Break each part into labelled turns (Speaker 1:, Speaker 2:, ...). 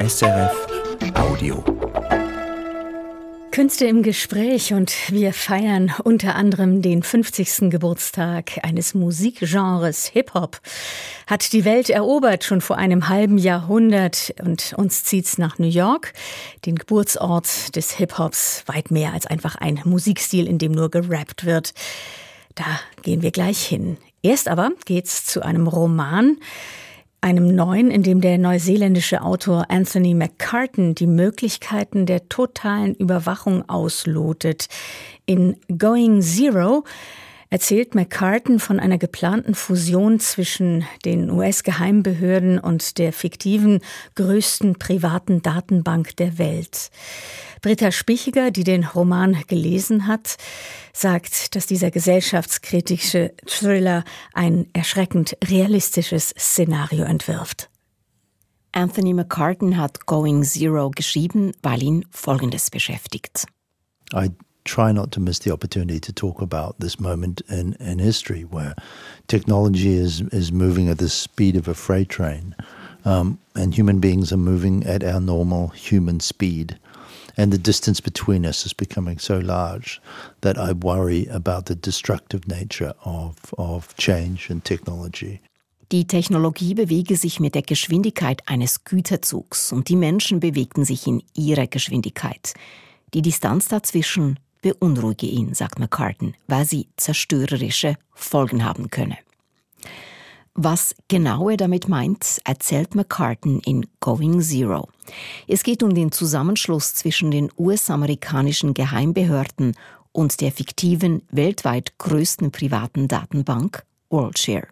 Speaker 1: SRF Audio.
Speaker 2: Künste im Gespräch und wir feiern unter anderem den 50. Geburtstag eines Musikgenres Hip-Hop. Hat die Welt erobert schon vor einem halben Jahrhundert und uns zieht's nach New York, den Geburtsort des Hip-Hops, weit mehr als einfach ein Musikstil, in dem nur gerappt wird. Da gehen wir gleich hin. Erst aber geht's zu einem Roman, einem neuen, in dem der neuseeländische Autor Anthony McCartan die Möglichkeiten der totalen Überwachung auslotet. In Going Zero erzählt McCartan von einer geplanten Fusion zwischen den US-Geheimbehörden und der fiktiven größten privaten Datenbank der Welt. Britta Spichiger, die den Roman gelesen hat, sagt, dass dieser gesellschaftskritische Thriller ein erschreckend realistisches Szenario entwirft.
Speaker 3: Anthony McCartan hat Going Zero geschrieben, weil ihn Folgendes beschäftigt.
Speaker 4: I try not to miss the opportunity to talk about this moment in, in history where technology is, is moving at the speed of a freight train um, and human beings are moving at our normal human speed. And the distance between us is becoming so large that I worry about the destructive nature of, of change and technology.
Speaker 3: Die Technologie bewege sich mit der Geschwindigkeit eines Güterzugs und die Menschen bewegten sich in ihrer Geschwindigkeit. Die Distanz dazwischen beunruhige ihn, sagt McCartan, weil sie zerstörerische Folgen haben könne. Was genau er damit meint, erzählt McCartan in Going Zero. Es geht um den Zusammenschluss zwischen den US-amerikanischen Geheimbehörden und der fiktiven, weltweit größten privaten Datenbank WorldShare.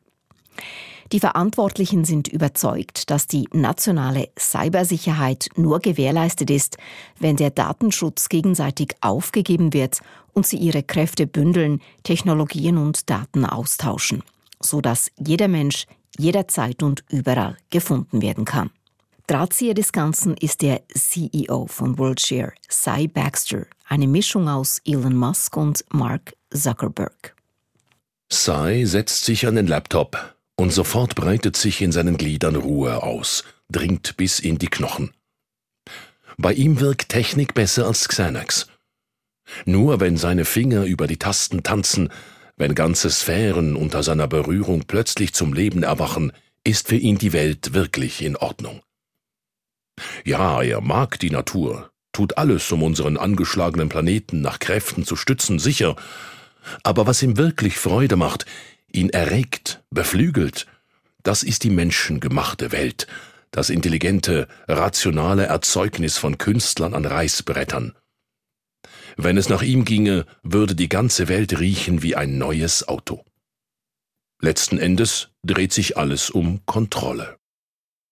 Speaker 3: Die Verantwortlichen sind überzeugt, dass die nationale Cybersicherheit nur gewährleistet ist, wenn der Datenschutz gegenseitig aufgegeben wird und sie ihre Kräfte bündeln, Technologien und Daten austauschen so dass jeder Mensch jederzeit und überall gefunden werden kann. Drahtzieher des Ganzen ist der CEO von WorldShare, Cy Baxter, eine Mischung aus Elon Musk und Mark Zuckerberg.
Speaker 5: Cy setzt sich an den Laptop und sofort breitet sich in seinen Gliedern Ruhe aus, dringt bis in die Knochen. Bei ihm wirkt Technik besser als Xanax. Nur wenn seine Finger über die Tasten tanzen, wenn ganze Sphären unter seiner Berührung plötzlich zum Leben erwachen, ist für ihn die Welt wirklich in Ordnung. Ja, er mag die Natur, tut alles, um unseren angeschlagenen Planeten nach Kräften zu stützen, sicher, aber was ihm wirklich Freude macht, ihn erregt, beflügelt, das ist die menschengemachte Welt, das intelligente, rationale Erzeugnis von Künstlern an Reißbrettern. Wenn es nach ihm ginge, würde die ganze Welt riechen wie ein neues Auto. Letzten Endes dreht sich alles um Kontrolle.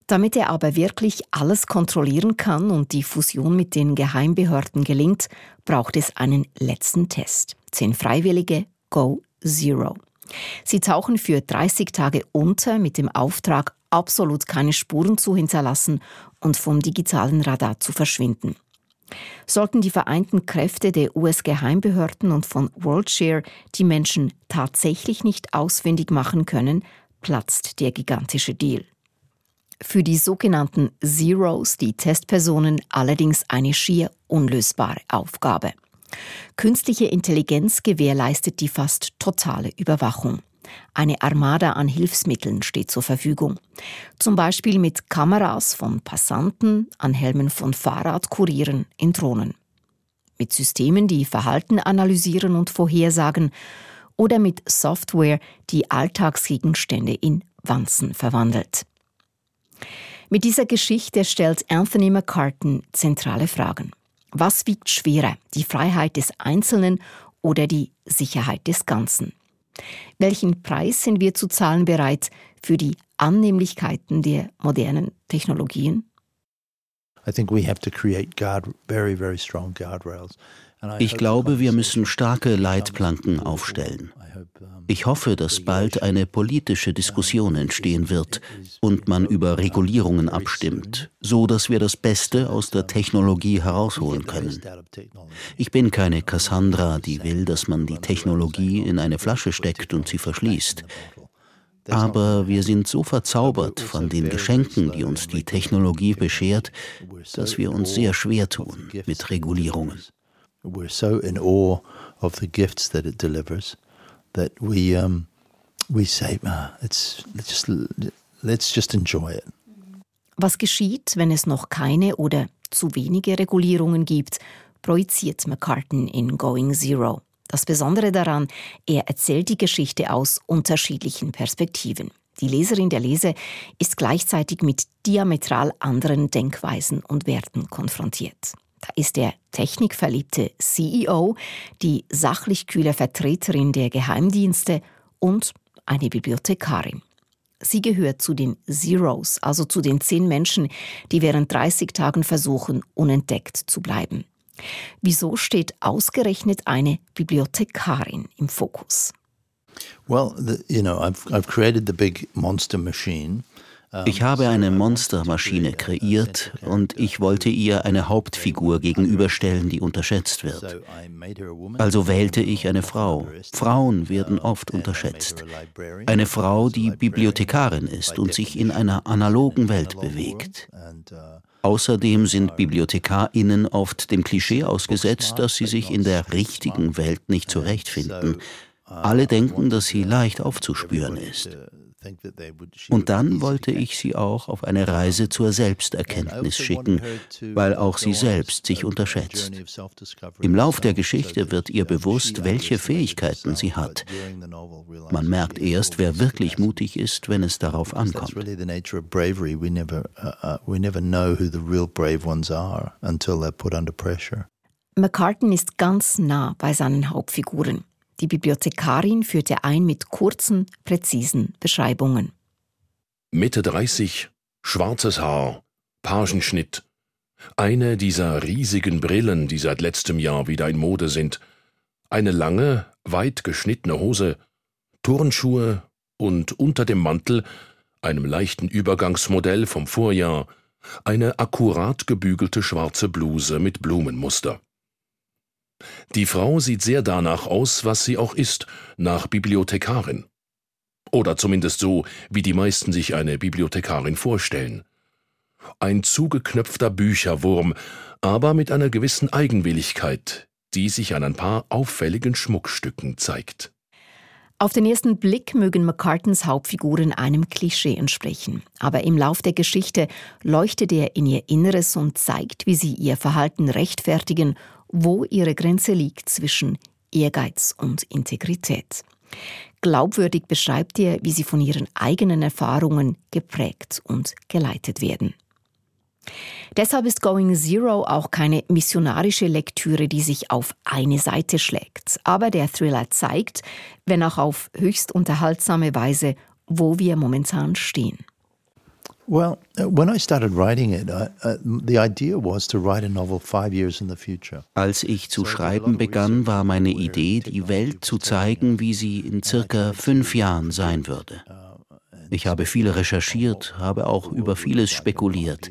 Speaker 3: Damit er aber wirklich alles kontrollieren kann und die Fusion mit den Geheimbehörden gelingt, braucht es einen letzten Test. Zehn Freiwillige Go Zero. Sie tauchen für 30 Tage unter mit dem Auftrag, absolut keine Spuren zu hinterlassen und vom digitalen Radar zu verschwinden. Sollten die vereinten Kräfte der US-Geheimbehörden und von WorldShare die Menschen tatsächlich nicht ausfindig machen können, platzt der gigantische Deal. Für die sogenannten Zeros, die Testpersonen, allerdings eine schier unlösbare Aufgabe. Künstliche Intelligenz gewährleistet die fast totale Überwachung. Eine Armada an Hilfsmitteln steht zur Verfügung. Zum Beispiel mit Kameras von Passanten, an Helmen von Fahrradkurieren in Drohnen. Mit Systemen, die Verhalten analysieren und vorhersagen oder mit Software, die Alltagsgegenstände in Wanzen verwandelt. Mit dieser Geschichte stellt Anthony McCartan zentrale Fragen. Was wiegt schwerer, die Freiheit des Einzelnen oder die Sicherheit des Ganzen? Welchen Preis sind wir zu zahlen bereit für die Annehmlichkeiten der modernen Technologien?
Speaker 4: I think we have to create guard, very, very strong guardrails.
Speaker 6: Ich glaube, wir müssen starke Leitplanken aufstellen. Ich hoffe, dass bald eine politische Diskussion entstehen wird und man über Regulierungen abstimmt, so dass wir das Beste aus der Technologie herausholen können. Ich bin keine Cassandra, die will, dass man die Technologie in eine Flasche steckt und sie verschließt. Aber wir sind so verzaubert von den Geschenken, die uns die Technologie beschert, dass wir uns sehr schwer tun mit Regulierungen.
Speaker 4: We're so in awe of the gifts that it delivers that we um, we say, ah, let's, let's just let's just enjoy it.
Speaker 3: Was geschieht, wenn es noch keine oder zu wenige Regulierungen gibt, projiziert McCartan in Going Zero. Das Besondere daran, er erzählt die Geschichte aus unterschiedlichen Perspektiven. Die Leserin der Lese ist gleichzeitig mit diametral anderen Denkweisen und Werten konfrontiert. Da ist der technikverliebte CEO, die sachlich kühle Vertreterin der Geheimdienste und eine Bibliothekarin. Sie gehört zu den Zeros, also zu den zehn Menschen, die während 30 Tagen versuchen, unentdeckt zu bleiben. Wieso steht ausgerechnet eine Bibliothekarin im Fokus?
Speaker 4: Well, the, you know, I've, I've created the big monster machine.
Speaker 6: Ich habe eine Monstermaschine kreiert und ich wollte ihr eine Hauptfigur gegenüberstellen, die unterschätzt wird. Also wählte ich eine Frau. Frauen werden oft unterschätzt. Eine Frau, die Bibliothekarin ist und sich in einer analogen Welt bewegt. Außerdem sind Bibliothekarinnen oft dem Klischee ausgesetzt, dass sie sich in der richtigen Welt nicht zurechtfinden. Alle denken, dass sie leicht aufzuspüren ist. Und dann wollte ich sie auch auf eine Reise zur Selbsterkenntnis schicken, weil auch sie selbst sich unterschätzt. Im Lauf der Geschichte wird ihr bewusst, welche Fähigkeiten sie hat. Man merkt erst, wer wirklich mutig ist, wenn es darauf ankommt.
Speaker 3: McCartan ist ganz nah bei seinen Hauptfiguren. Die Bibliothekarin führte ein mit kurzen, präzisen Beschreibungen.
Speaker 5: Mitte 30, schwarzes Haar, Pagenschnitt, eine dieser riesigen Brillen, die seit letztem Jahr wieder in Mode sind, eine lange, weit geschnittene Hose, Turnschuhe und unter dem Mantel, einem leichten Übergangsmodell vom Vorjahr, eine akkurat gebügelte schwarze Bluse mit Blumenmuster. Die Frau sieht sehr danach aus, was sie auch ist, nach Bibliothekarin. Oder zumindest so, wie die meisten sich eine Bibliothekarin vorstellen. Ein zugeknöpfter Bücherwurm, aber mit einer gewissen Eigenwilligkeit, die sich an ein paar auffälligen Schmuckstücken zeigt.
Speaker 3: Auf den ersten Blick mögen McCartens Hauptfiguren einem Klischee entsprechen, aber im Lauf der Geschichte leuchtet er in ihr Inneres und zeigt, wie sie ihr Verhalten rechtfertigen wo ihre Grenze liegt zwischen Ehrgeiz und Integrität. Glaubwürdig beschreibt er, wie sie von ihren eigenen Erfahrungen geprägt und geleitet werden. Deshalb ist Going Zero auch keine missionarische Lektüre, die sich auf eine Seite schlägt. Aber der Thriller zeigt, wenn auch auf höchst unterhaltsame Weise, wo wir momentan stehen.
Speaker 4: Well, uh, when I started writing it, uh, the idea was to write a novel five years in the future.
Speaker 6: Als ich zu schreiben begann, war meine Idee, die Welt zu zeigen, wie sie in circa fünf Jahren sein würde. Ich habe viel recherchiert, habe auch über vieles spekuliert.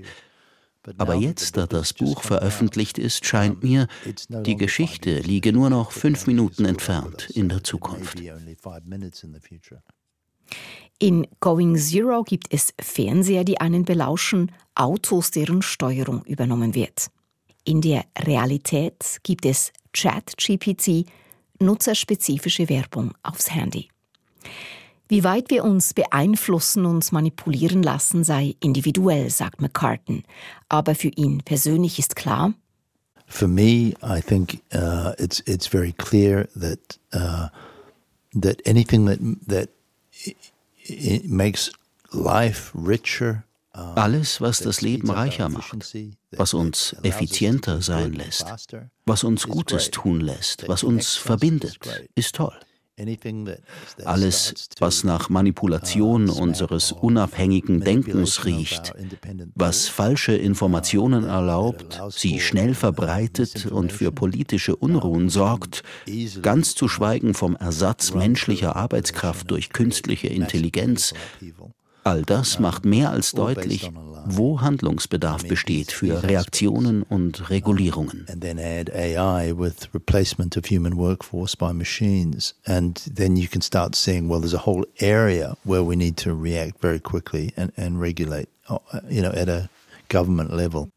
Speaker 6: Aber jetzt, da das Buch veröffentlicht ist, scheint mir, die Geschichte liege nur noch fünf Minuten entfernt in der Zukunft.
Speaker 3: In Going Zero gibt es Fernseher, die einen belauschen, Autos, deren Steuerung übernommen wird. In der Realität gibt es Chat-GPT, nutzerspezifische Werbung aufs Handy. Wie weit wir uns beeinflussen und manipulieren lassen, sei individuell, sagt McCartan. Aber für ihn persönlich ist klar,
Speaker 4: For me, I think uh, it's it's very clear that uh, that anything that that
Speaker 6: alles, was das Leben reicher macht, was uns effizienter sein lässt, was uns Gutes tun lässt, was uns verbindet, ist toll. Alles, was nach Manipulation unseres unabhängigen Denkens riecht, was falsche Informationen erlaubt, sie schnell verbreitet und für politische Unruhen sorgt, ganz zu schweigen vom Ersatz menschlicher Arbeitskraft durch künstliche Intelligenz, all das macht mehr als deutlich, wo Handlungsbedarf besteht für Reaktionen und Regulierungen.
Speaker 4: And then add AI with replacement of human workforce by machines. And then you can start seeing, well, there's a whole area where we need to react very quickly and, and regulate, uh, you know, at a government level.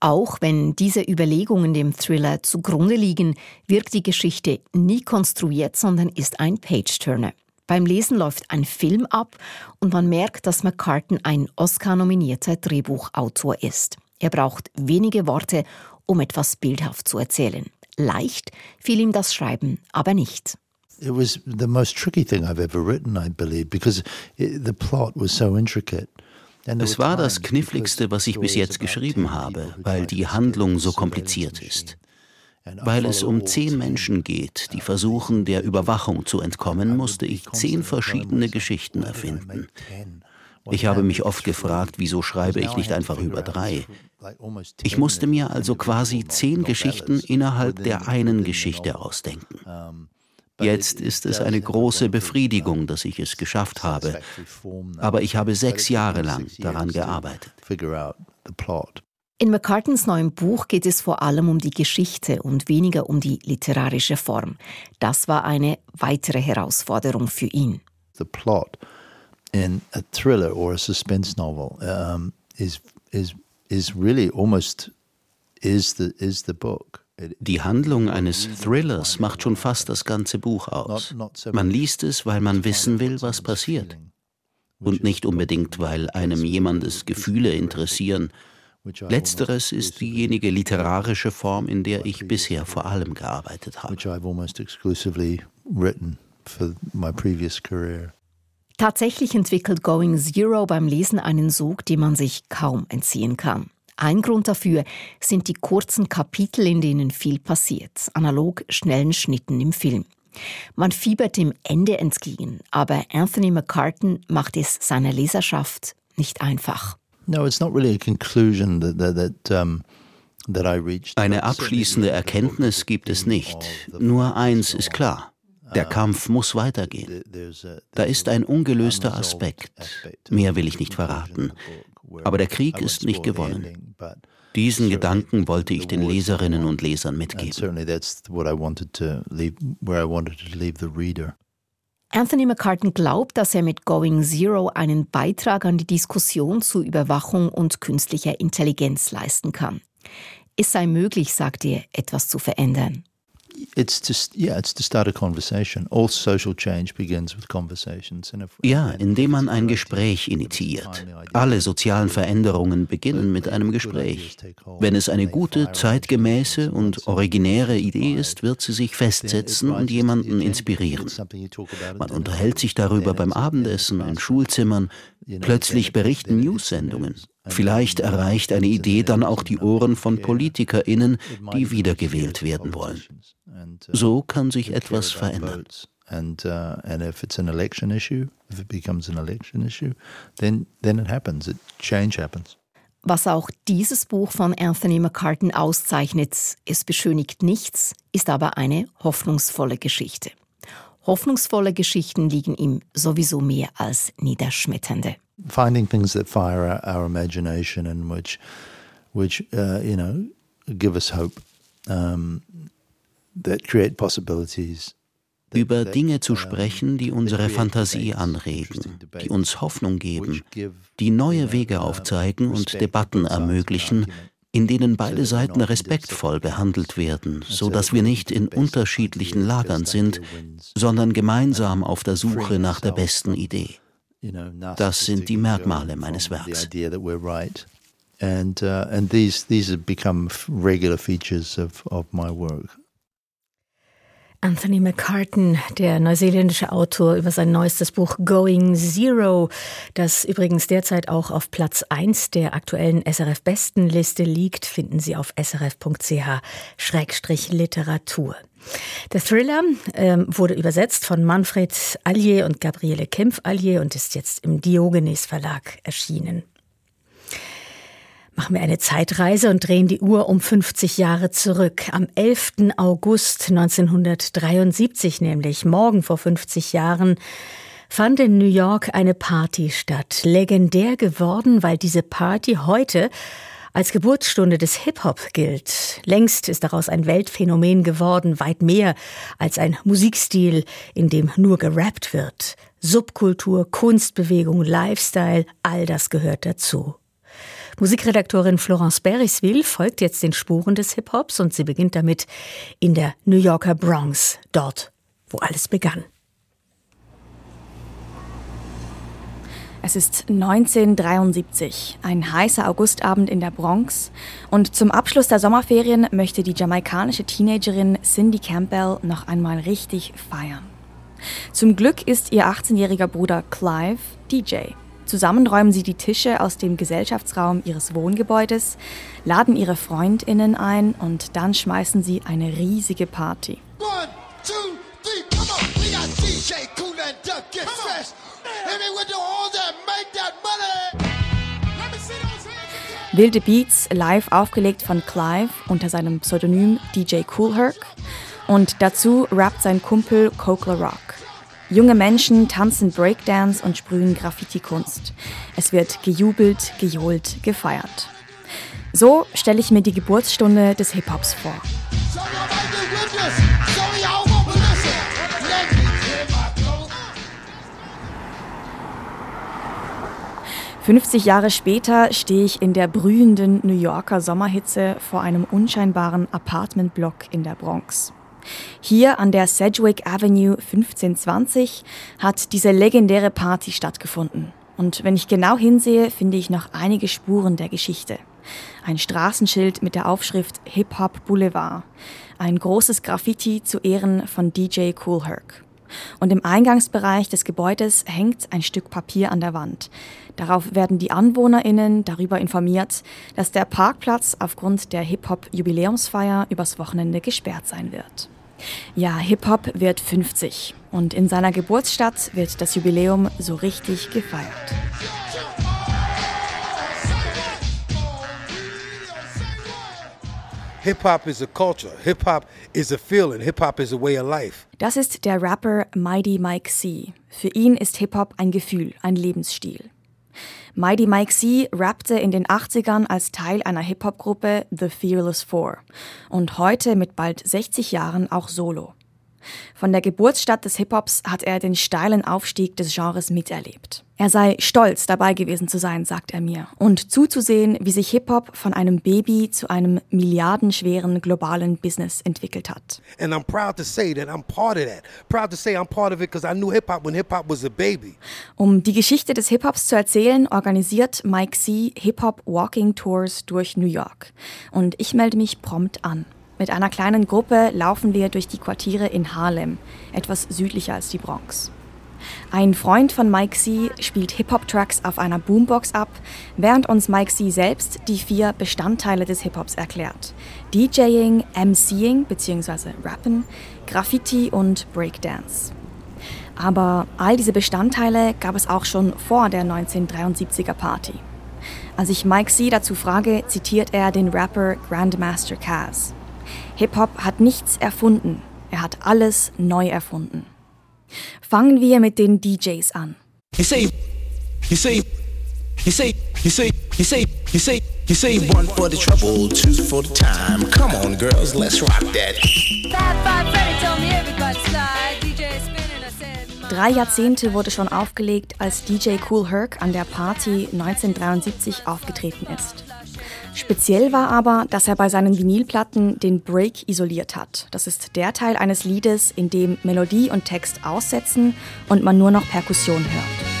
Speaker 3: Auch wenn diese Überlegungen dem Thriller zugrunde liegen, wirkt die Geschichte nie konstruiert, sondern ist ein Page-Turner. Beim Lesen läuft ein Film ab und man merkt, dass McCartan ein Oscar-nominierter Drehbuchautor ist. Er braucht wenige Worte, um etwas bildhaft zu erzählen. Leicht fiel ihm das Schreiben aber nicht.
Speaker 4: It was the most tricky thing I've ever written, I believe, because it, the plot was so intricate.
Speaker 6: Es war das Kniffligste, was ich bis jetzt geschrieben habe, weil die Handlung so kompliziert ist. Weil es um zehn Menschen geht, die versuchen, der Überwachung zu entkommen, musste ich zehn verschiedene Geschichten erfinden. Ich habe mich oft gefragt, wieso schreibe ich nicht einfach über drei? Ich musste mir also quasi zehn Geschichten innerhalb der einen Geschichte ausdenken. Jetzt ist es eine große Befriedigung, dass ich es geschafft habe. Aber ich habe sechs Jahre lang daran gearbeitet.
Speaker 3: In McCartens neuem Buch geht es vor allem um die Geschichte und weniger um die literarische Form. Das war eine weitere Herausforderung für ihn.
Speaker 4: The plot in a thriller or a suspense novel um, is is is really almost is the is the book.
Speaker 6: Die Handlung eines Thrillers macht schon fast das ganze Buch aus. Man liest es, weil man wissen will, was passiert. Und nicht unbedingt, weil einem jemandes Gefühle interessieren. Letzteres ist diejenige literarische Form, in der ich bisher vor allem gearbeitet habe.
Speaker 3: Tatsächlich entwickelt Going Zero beim Lesen einen Sog, dem man sich kaum entziehen kann. Ein Grund dafür sind die kurzen Kapitel, in denen viel passiert, analog schnellen Schnitten im Film. Man fiebert dem Ende entgegen, aber Anthony McCartan macht es seiner Leserschaft nicht einfach.
Speaker 6: Eine abschließende Erkenntnis gibt es nicht. Nur eins ist klar. Der Kampf muss weitergehen. Da ist ein ungelöster Aspekt. Mehr will ich nicht verraten. Aber der Krieg ist nicht gewonnen. Diesen Gedanken wollte ich den Leserinnen und Lesern mitgeben.
Speaker 3: Anthony McCartan glaubt, dass er mit Going Zero einen Beitrag an die Diskussion zu Überwachung und künstlicher Intelligenz leisten kann. Es sei möglich, sagt er, etwas zu verändern.
Speaker 6: Ja, indem man ein Gespräch initiiert. Alle sozialen Veränderungen beginnen mit einem Gespräch. Wenn es eine gute, zeitgemäße und originäre Idee ist, wird sie sich festsetzen und jemanden inspirieren. Man unterhält sich darüber beim Abendessen, in Schulzimmern, plötzlich berichten News-Sendungen. Vielleicht erreicht eine Idee dann auch die Ohren von PolitikerInnen, die wiedergewählt werden wollen. So kann sich etwas verändern.
Speaker 4: And uh, and if it's an election issue, if it becomes an election issue, then then it happens. It, change happens.
Speaker 3: Was auch dieses Buch von Anthony McCartan auszeichnet, es beschönigt nichts, ist aber eine hoffnungsvolle Geschichte. Hoffnungsvolle Geschichten liegen ihm sowieso mehr als niederschmetternde.
Speaker 4: Finding things that fire our, our imagination and which, which uh, you know, give us hope, um, that create possibilities.
Speaker 6: Über Dinge zu sprechen, die unsere Fantasie anregen, die uns Hoffnung geben, die neue Wege aufzeigen und Debatten ermöglichen, in denen beide Seiten respektvoll behandelt werden, so dass wir nicht in unterschiedlichen Lagern sind, sondern gemeinsam auf der Suche nach der besten Idee. Das sind die Merkmale meines Werks.
Speaker 4: And, uh, and these, these have become regular features of, of my work.
Speaker 2: Anthony McCartan, der neuseeländische Autor über sein neuestes Buch Going Zero, das übrigens derzeit auch auf Platz 1 der aktuellen SRF-Bestenliste liegt, finden Sie auf srf.ch-literatur. Der Thriller ähm, wurde übersetzt von Manfred Allier und Gabriele Kempf-Allier und ist jetzt im Diogenes Verlag erschienen machen wir eine Zeitreise und drehen die Uhr um 50 Jahre zurück. Am 11. August 1973 nämlich, morgen vor 50 Jahren, fand in New York eine Party statt. Legendär geworden, weil diese Party heute als Geburtsstunde des Hip-Hop gilt. Längst ist daraus ein Weltphänomen geworden, weit mehr als ein Musikstil, in dem nur gerappt wird. Subkultur, Kunstbewegung, Lifestyle, all das gehört dazu. Musikredaktorin Florence Berisville folgt jetzt den Spuren des Hip-Hops und sie beginnt damit in der New Yorker Bronx, dort, wo alles begann.
Speaker 7: Es ist 1973, ein heißer Augustabend in der Bronx und zum Abschluss der Sommerferien möchte die jamaikanische Teenagerin Cindy Campbell noch einmal richtig feiern. Zum Glück ist ihr 18-jähriger Bruder Clive DJ. Zusammen räumen sie die Tische aus dem Gesellschaftsraum ihres Wohngebäudes, laden ihre Freundinnen ein und dann schmeißen sie eine riesige Party. One, two, three, come on. We got DJ Cool and Duck, get fresh. Wilde Beats live aufgelegt von Clive unter seinem Pseudonym DJ Cool Herc und dazu rappt sein Kumpel Kokla Rock. Junge Menschen tanzen Breakdance und sprühen Graffiti-Kunst. Es wird gejubelt, gejohlt, gefeiert. So stelle ich mir die Geburtsstunde des Hip-Hops vor. 50 Jahre später stehe ich in der brühenden New Yorker Sommerhitze vor einem unscheinbaren Apartmentblock in der Bronx. Hier an der Sedgwick Avenue 1520 hat diese legendäre Party stattgefunden. Und wenn ich genau hinsehe, finde ich noch einige Spuren der Geschichte. Ein Straßenschild mit der Aufschrift Hip Hop Boulevard. Ein großes Graffiti zu Ehren von DJ Cool Herc. Und im Eingangsbereich des Gebäudes hängt ein Stück Papier an der Wand. Darauf werden die AnwohnerInnen darüber informiert, dass der Parkplatz aufgrund der Hip-Hop-Jubiläumsfeier übers Wochenende gesperrt sein wird. Ja, Hip-Hop wird 50 und in seiner Geburtsstadt wird das Jubiläum so richtig gefeiert.
Speaker 8: Hip-Hop is a culture. Hip-Hop is a feeling. Hip-Hop is a way of life.
Speaker 7: Das ist der Rapper Mighty Mike C. Für ihn ist Hip-Hop ein Gefühl, ein Lebensstil. Mighty Mike C. rappte in den 80ern als Teil einer Hip-Hop-Gruppe The Fearless Four und heute mit bald 60 Jahren auch solo. Von der Geburtsstadt des Hip-Hops hat er den steilen Aufstieg des Genres miterlebt. Er sei stolz, dabei gewesen zu sein, sagt er mir, und zuzusehen, wie sich Hip-Hop von einem Baby zu einem milliardenschweren globalen Business entwickelt hat. And I'm proud to say that I'm part of that. Proud to say I'm part of it because I knew Hip-Hop when Hip-Hop was a baby. Um die Geschichte des Hip-Hops zu erzählen, organisiert Mike C. Hip-Hop Walking Tours durch New York. Und ich melde mich prompt an. Mit einer kleinen Gruppe laufen wir durch die Quartiere in Harlem, etwas südlicher als die Bronx. Ein Freund von Mike C. spielt Hip-Hop-Tracks auf einer Boombox ab, während uns Mike C. selbst die vier Bestandteile des Hip-Hops erklärt. DJing, MCing bzw. Rappen, Graffiti und Breakdance. Aber all diese Bestandteile gab es auch schon vor der 1973er Party. Als ich Mike C. dazu frage, zitiert er den Rapper Grandmaster Caz. Hip-Hop hat nichts erfunden, er hat alles neu erfunden. Fangen wir mit den DJs an. You say, you say, you say, you say, you say, you say, you say one for the trouble, two for the time. Come on, girls, let's rock that. Drei Jahrzehnte wurde schon aufgelegt, als DJ Cool Herc an der Party 1973 aufgetreten ist. Speziell war aber, dass er bei seinen Vinylplatten den Break isoliert hat. Das ist der Teil eines Liedes, in dem Melodie und Text aussetzen und man nur noch Perkussion hört.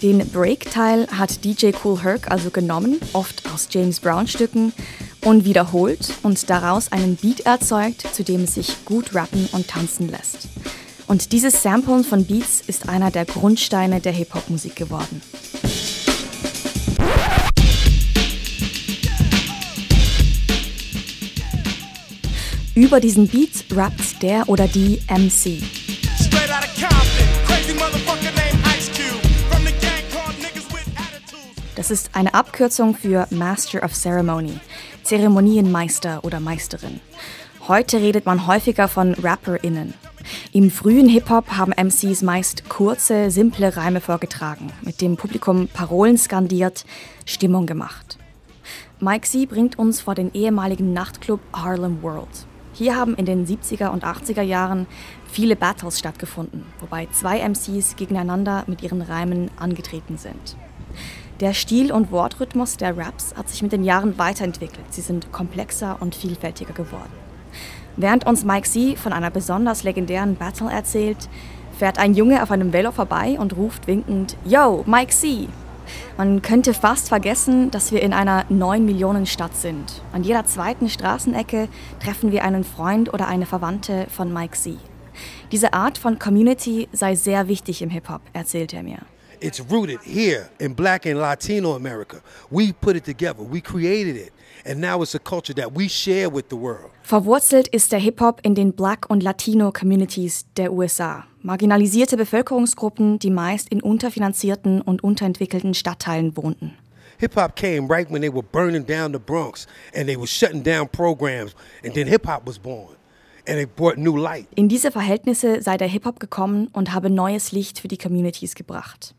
Speaker 7: Den Break-Teil hat DJ Cool Herc also genommen, oft aus James Brown-Stücken, und wiederholt und daraus einen Beat erzeugt, zu dem es sich gut rappen und tanzen lässt. Und dieses Samplen von Beats ist einer der Grundsteine der Hip-Hop-Musik geworden. Über diesen Beat rappt der oder die MC. Das ist eine Abkürzung für Master of Ceremony, Zeremonienmeister oder Meisterin. Heute redet man häufiger von RapperInnen. Im frühen Hip-Hop haben MCs meist kurze, simple Reime vorgetragen, mit dem Publikum Parolen skandiert, Stimmung gemacht. Mike C bringt uns vor den ehemaligen Nachtclub Harlem World. Hier haben in den 70er und 80er Jahren viele Battles stattgefunden, wobei zwei MCs gegeneinander mit ihren Reimen angetreten sind. Der Stil und Wortrhythmus der Raps hat sich mit den Jahren weiterentwickelt. Sie sind komplexer und vielfältiger geworden. Während uns Mike C von einer besonders legendären Battle erzählt, fährt ein Junge auf einem Velo vorbei und ruft winkend: Yo, Mike C! Man könnte fast vergessen, dass wir in einer 9 Millionen Stadt sind. An jeder zweiten Straßenecke treffen wir einen Freund oder eine Verwandte von Mike C. Diese Art von Community sei sehr wichtig im Hip-Hop, erzählt er mir.
Speaker 8: It's rooted here in black and Latino America. We put it together. We created it. And now it's a culture that we share with the world.
Speaker 7: Verwurzelt ist der Hip-Hop in den Black- und Latino-Communities der USA. Marginalisierte Bevölkerungsgruppen, die meist in unterfinanzierten und unterentwickelten Stadtteilen wohnten.
Speaker 8: Hip-Hop came right when they were burning down the Bronx and they were shutting down programs and then hip-hop was born. And it brought new light.
Speaker 7: In diese Verhältnisse sei der Hip-Hop gekommen und habe neues Licht für die Communities gebracht.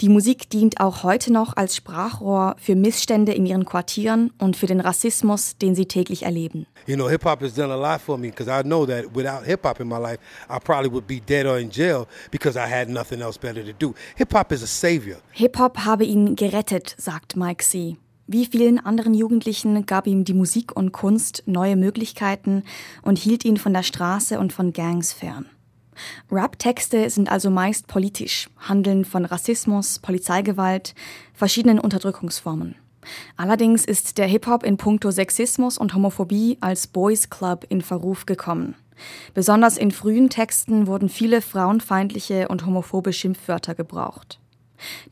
Speaker 7: Die Musik dient auch heute noch als Sprachrohr für Missstände in ihren Quartieren und für den Rassismus, den sie täglich erleben.
Speaker 8: You know, hip hop has done a lot for me because I know that without hip hop in my life, I probably would be dead or in jail because I had nothing else better to do. Hip hop is a savior.
Speaker 7: Hip Hop habe ihn gerettet, sagt Mike C. Wie vielen anderen Jugendlichen gab ihm die Musik und Kunst neue Möglichkeiten und hielt ihn von der Straße und von Gangs fern. Rap-Texte sind also meist politisch, handeln von Rassismus, Polizeigewalt, verschiedenen Unterdrückungsformen. Allerdings ist der Hip-Hop in puncto Sexismus und Homophobie als Boys Club in Verruf gekommen. Besonders in frühen Texten wurden viele frauenfeindliche und homophobe Schimpfwörter gebraucht.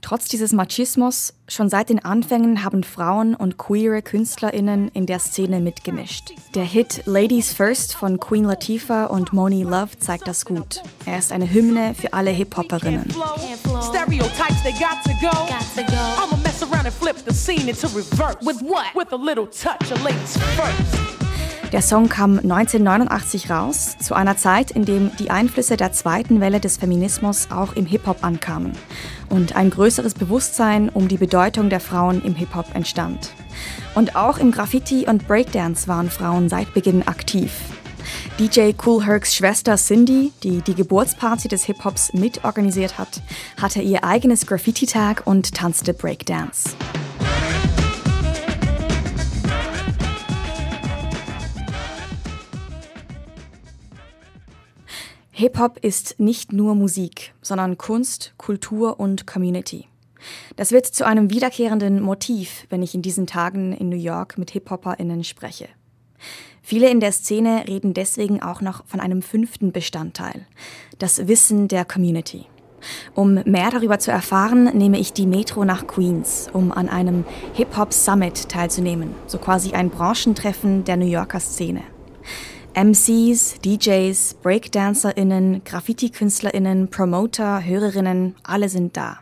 Speaker 7: Trotz dieses Machismus, schon seit den Anfängen haben Frauen und queere KünstlerInnen in der Szene mitgemischt. Der Hit Ladies First von Queen Latifah und Moni Love zeigt das gut. Er ist eine Hymne für alle Hip-Hopperinnen.
Speaker 9: Stereotypes,
Speaker 7: Der Song kam 1989 raus, zu einer Zeit, in dem die Einflüsse der zweiten Welle des Feminismus auch im Hip-Hop ankamen und ein größeres Bewusstsein um die Bedeutung der Frauen im Hip-Hop entstand. Und auch im Graffiti und Breakdance waren Frauen seit Beginn aktiv. DJ Cool Hercs Schwester Cindy, die die Geburtsparty des Hip-Hops mitorganisiert hat, hatte ihr eigenes Graffiti-Tag und tanzte Breakdance. Hip-Hop ist nicht nur Musik, sondern Kunst, Kultur und Community. Das wird zu einem wiederkehrenden Motiv, wenn ich in diesen Tagen in New York mit Hip-HopperInnen spreche. Viele in der Szene reden deswegen auch noch von einem fünften Bestandteil, das Wissen der Community. Um mehr darüber zu erfahren, nehme ich die Metro nach Queens, um an einem Hip-Hop Summit teilzunehmen, so quasi ein Branchentreffen der New Yorker Szene. MCs, DJs, BreakdancerInnen, Graffiti-KünstlerInnen, Promoter, Hörerinnen, alle sind da.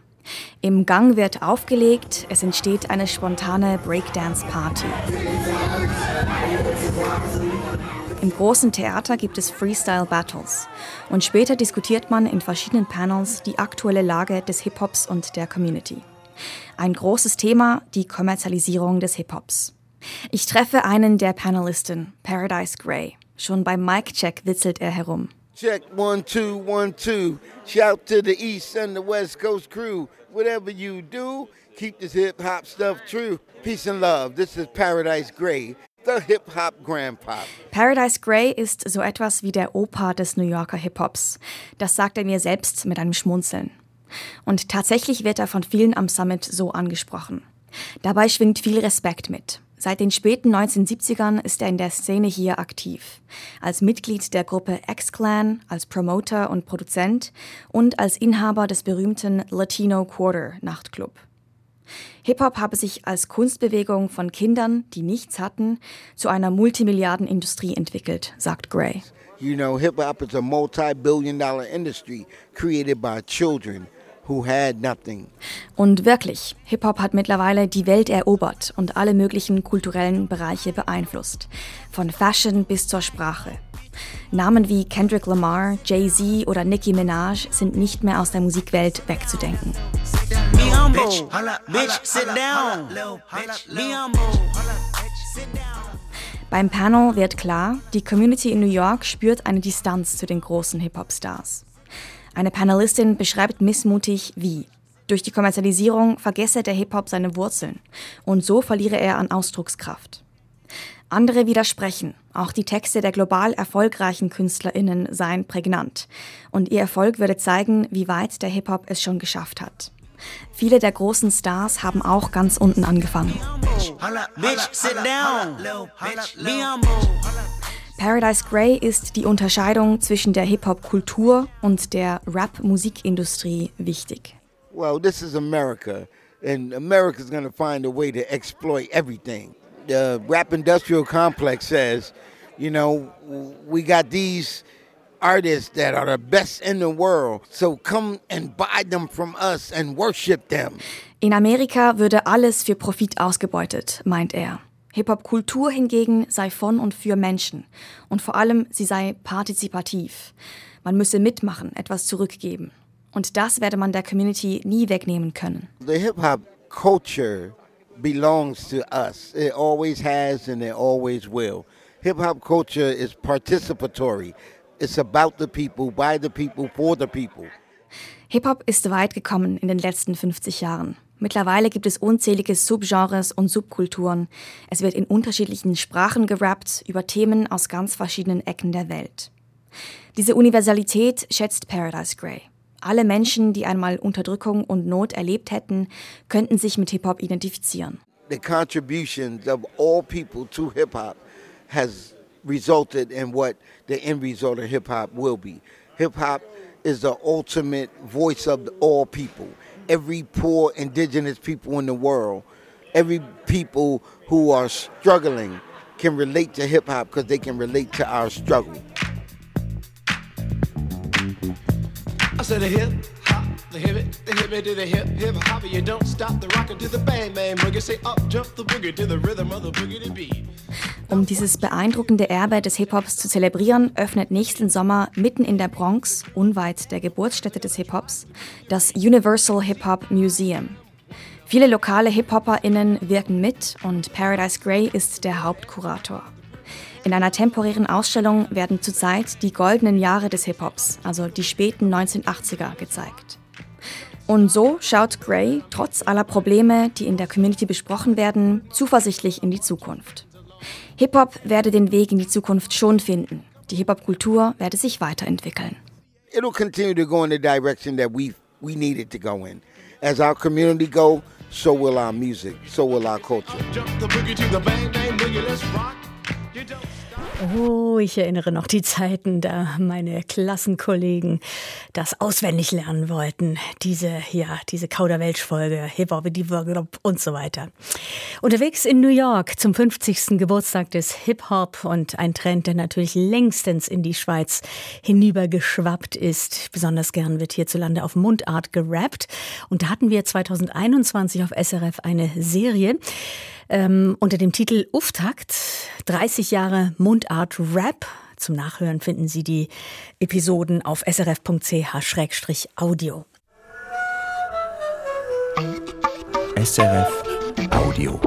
Speaker 7: Im Gang wird aufgelegt, es entsteht eine spontane Breakdance-Party. Im großen Theater gibt es Freestyle-Battles und später diskutiert man in verschiedenen Panels die aktuelle Lage des Hip-Hops und der Community. Ein großes Thema, die Kommerzialisierung des Hip-Hops. Ich treffe einen der Panelisten, Paradise Gray. Schon beim Mic-Check witzelt er herum.
Speaker 10: Check one, two, one, two. Shout to the East and the West Coast crew. Whatever you do, keep this hip hop stuff true. Peace and love. This is Paradise Gray, the hip hop grandpa.
Speaker 7: Paradise Gray ist so etwas wie der Opa des New Yorker Hip-Hops. Das sagt er mir selbst mit einem Schmunzeln. Und tatsächlich wird er von vielen am Summit so angesprochen. Dabei schwingt viel Respekt mit. Seit den späten 1970ern ist er in der Szene hier aktiv. Als Mitglied der Gruppe X-Clan, als Promoter und Produzent und als Inhaber des berühmten Latino Quarter Nachtclub. Hip-Hop habe sich als Kunstbewegung von Kindern, die nichts hatten, zu einer Multimilliardenindustrie entwickelt, sagt Gray.
Speaker 10: You know, hip hop is a multi billion dollar industry created by children.
Speaker 7: Und wirklich, Hip-Hop hat mittlerweile die Welt erobert und alle möglichen kulturellen Bereiche beeinflusst. Von Fashion bis zur Sprache. Namen wie Kendrick Lamar, Jay-Z oder Nicki Minaj sind nicht mehr aus der Musikwelt wegzudenken. Beim Panel wird klar, die Community in New York spürt eine Distanz zu den großen Hip-Hop-Stars. Eine Panelistin beschreibt missmutig, wie durch die Kommerzialisierung vergesse der Hip-Hop seine Wurzeln und so verliere er an Ausdruckskraft. Andere widersprechen, auch die Texte der global erfolgreichen KünstlerInnen seien prägnant und ihr Erfolg würde zeigen, wie weit der Hip-Hop es schon geschafft hat. Viele der großen Stars haben auch ganz unten angefangen. Paradise Grey ist die Unterscheidung zwischen der Hip-Hop-Kultur und der Rap-Musikindustrie wichtig.
Speaker 10: Well, this is America, and America's going to find a way to exploit everything. The rap industrial complex says, you know, we got these artists that are the best in the world. So come and buy them from us and worship them.
Speaker 7: In Amerika würde alles für Profit ausgebeutet, meint er. Hip-Hop-Kultur hingegen sei von und für Menschen und vor allem sie sei partizipativ. Man müsse mitmachen, etwas zurückgeben. Und das werde man der Community nie wegnehmen können.
Speaker 10: The Hip-Hop culture belongs to us. It always has and it always will. Hip-Hop culture is participatory. It's about the people, by the people, for the people.
Speaker 7: Hip-Hop ist weit gekommen in den letzten 50 Jahren. Mittlerweile gibt es unzählige Subgenres und Subkulturen. Es wird in unterschiedlichen Sprachen gerappt über Themen aus ganz verschiedenen Ecken der Welt. Diese Universalität schätzt Paradise Grey. Alle Menschen, die einmal Unterdrückung und Not erlebt hätten, könnten sich mit Hip-Hop identifizieren.
Speaker 10: The contributions of all people to hip-hop has resulted in what the end result of hip-hop will be. Hip-hop is the ultimate voice of all people. Every poor indigenous people in the world, every people who are struggling can relate to hip hop because they can relate to our struggle.
Speaker 11: I said a hip hop, the hip it, the hip it to the hip hip hop. You don't stop the rockin' to the bang bang boogie. Say up jump the boogie to the rhythm of the boogie to beat.
Speaker 7: Um dieses beeindruckende Erbe des Hip-Hops zu zelebrieren, öffnet nächsten Sommer mitten in der Bronx, unweit der Geburtsstätte des Hip-Hops, das Universal Hip-Hop Museum. Viele lokale Hip-HopperInnen wirken mit und Paradise Grey ist der Hauptkurator. In einer temporären Ausstellung werden zurzeit die goldenen Jahre des Hip-Hops, also die späten 1980er, gezeigt. Und so schaut Gray, trotz aller Probleme, die in der Community besprochen werden, zuversichtlich in die Zukunft. Hip-Hop werde den Weg in die Zukunft schon finden. Die Hip-Hop-Kultur werde sich weiterentwickeln.
Speaker 10: It'll continue to go in the direction that we we need it to go in. As our community go, so will our music, so will our culture.
Speaker 2: Oh, ich erinnere noch die Zeiten, da meine Klassenkollegen das auswendig lernen wollten. Diese, ja, diese Kauderwelsch-Folge, Hip-Hop, und so weiter. Unterwegs in New York zum 50. Geburtstag des Hip-Hop und ein Trend, der natürlich längstens in die Schweiz hinübergeschwappt ist. Besonders gern wird hierzulande auf Mundart gerappt. Und da hatten wir 2021 auf SRF eine Serie, ähm, unter dem Titel Uftakt 30 Jahre Mundart Rap. Zum Nachhören finden Sie die Episoden auf srf.ch-audio.
Speaker 1: SRF Audio.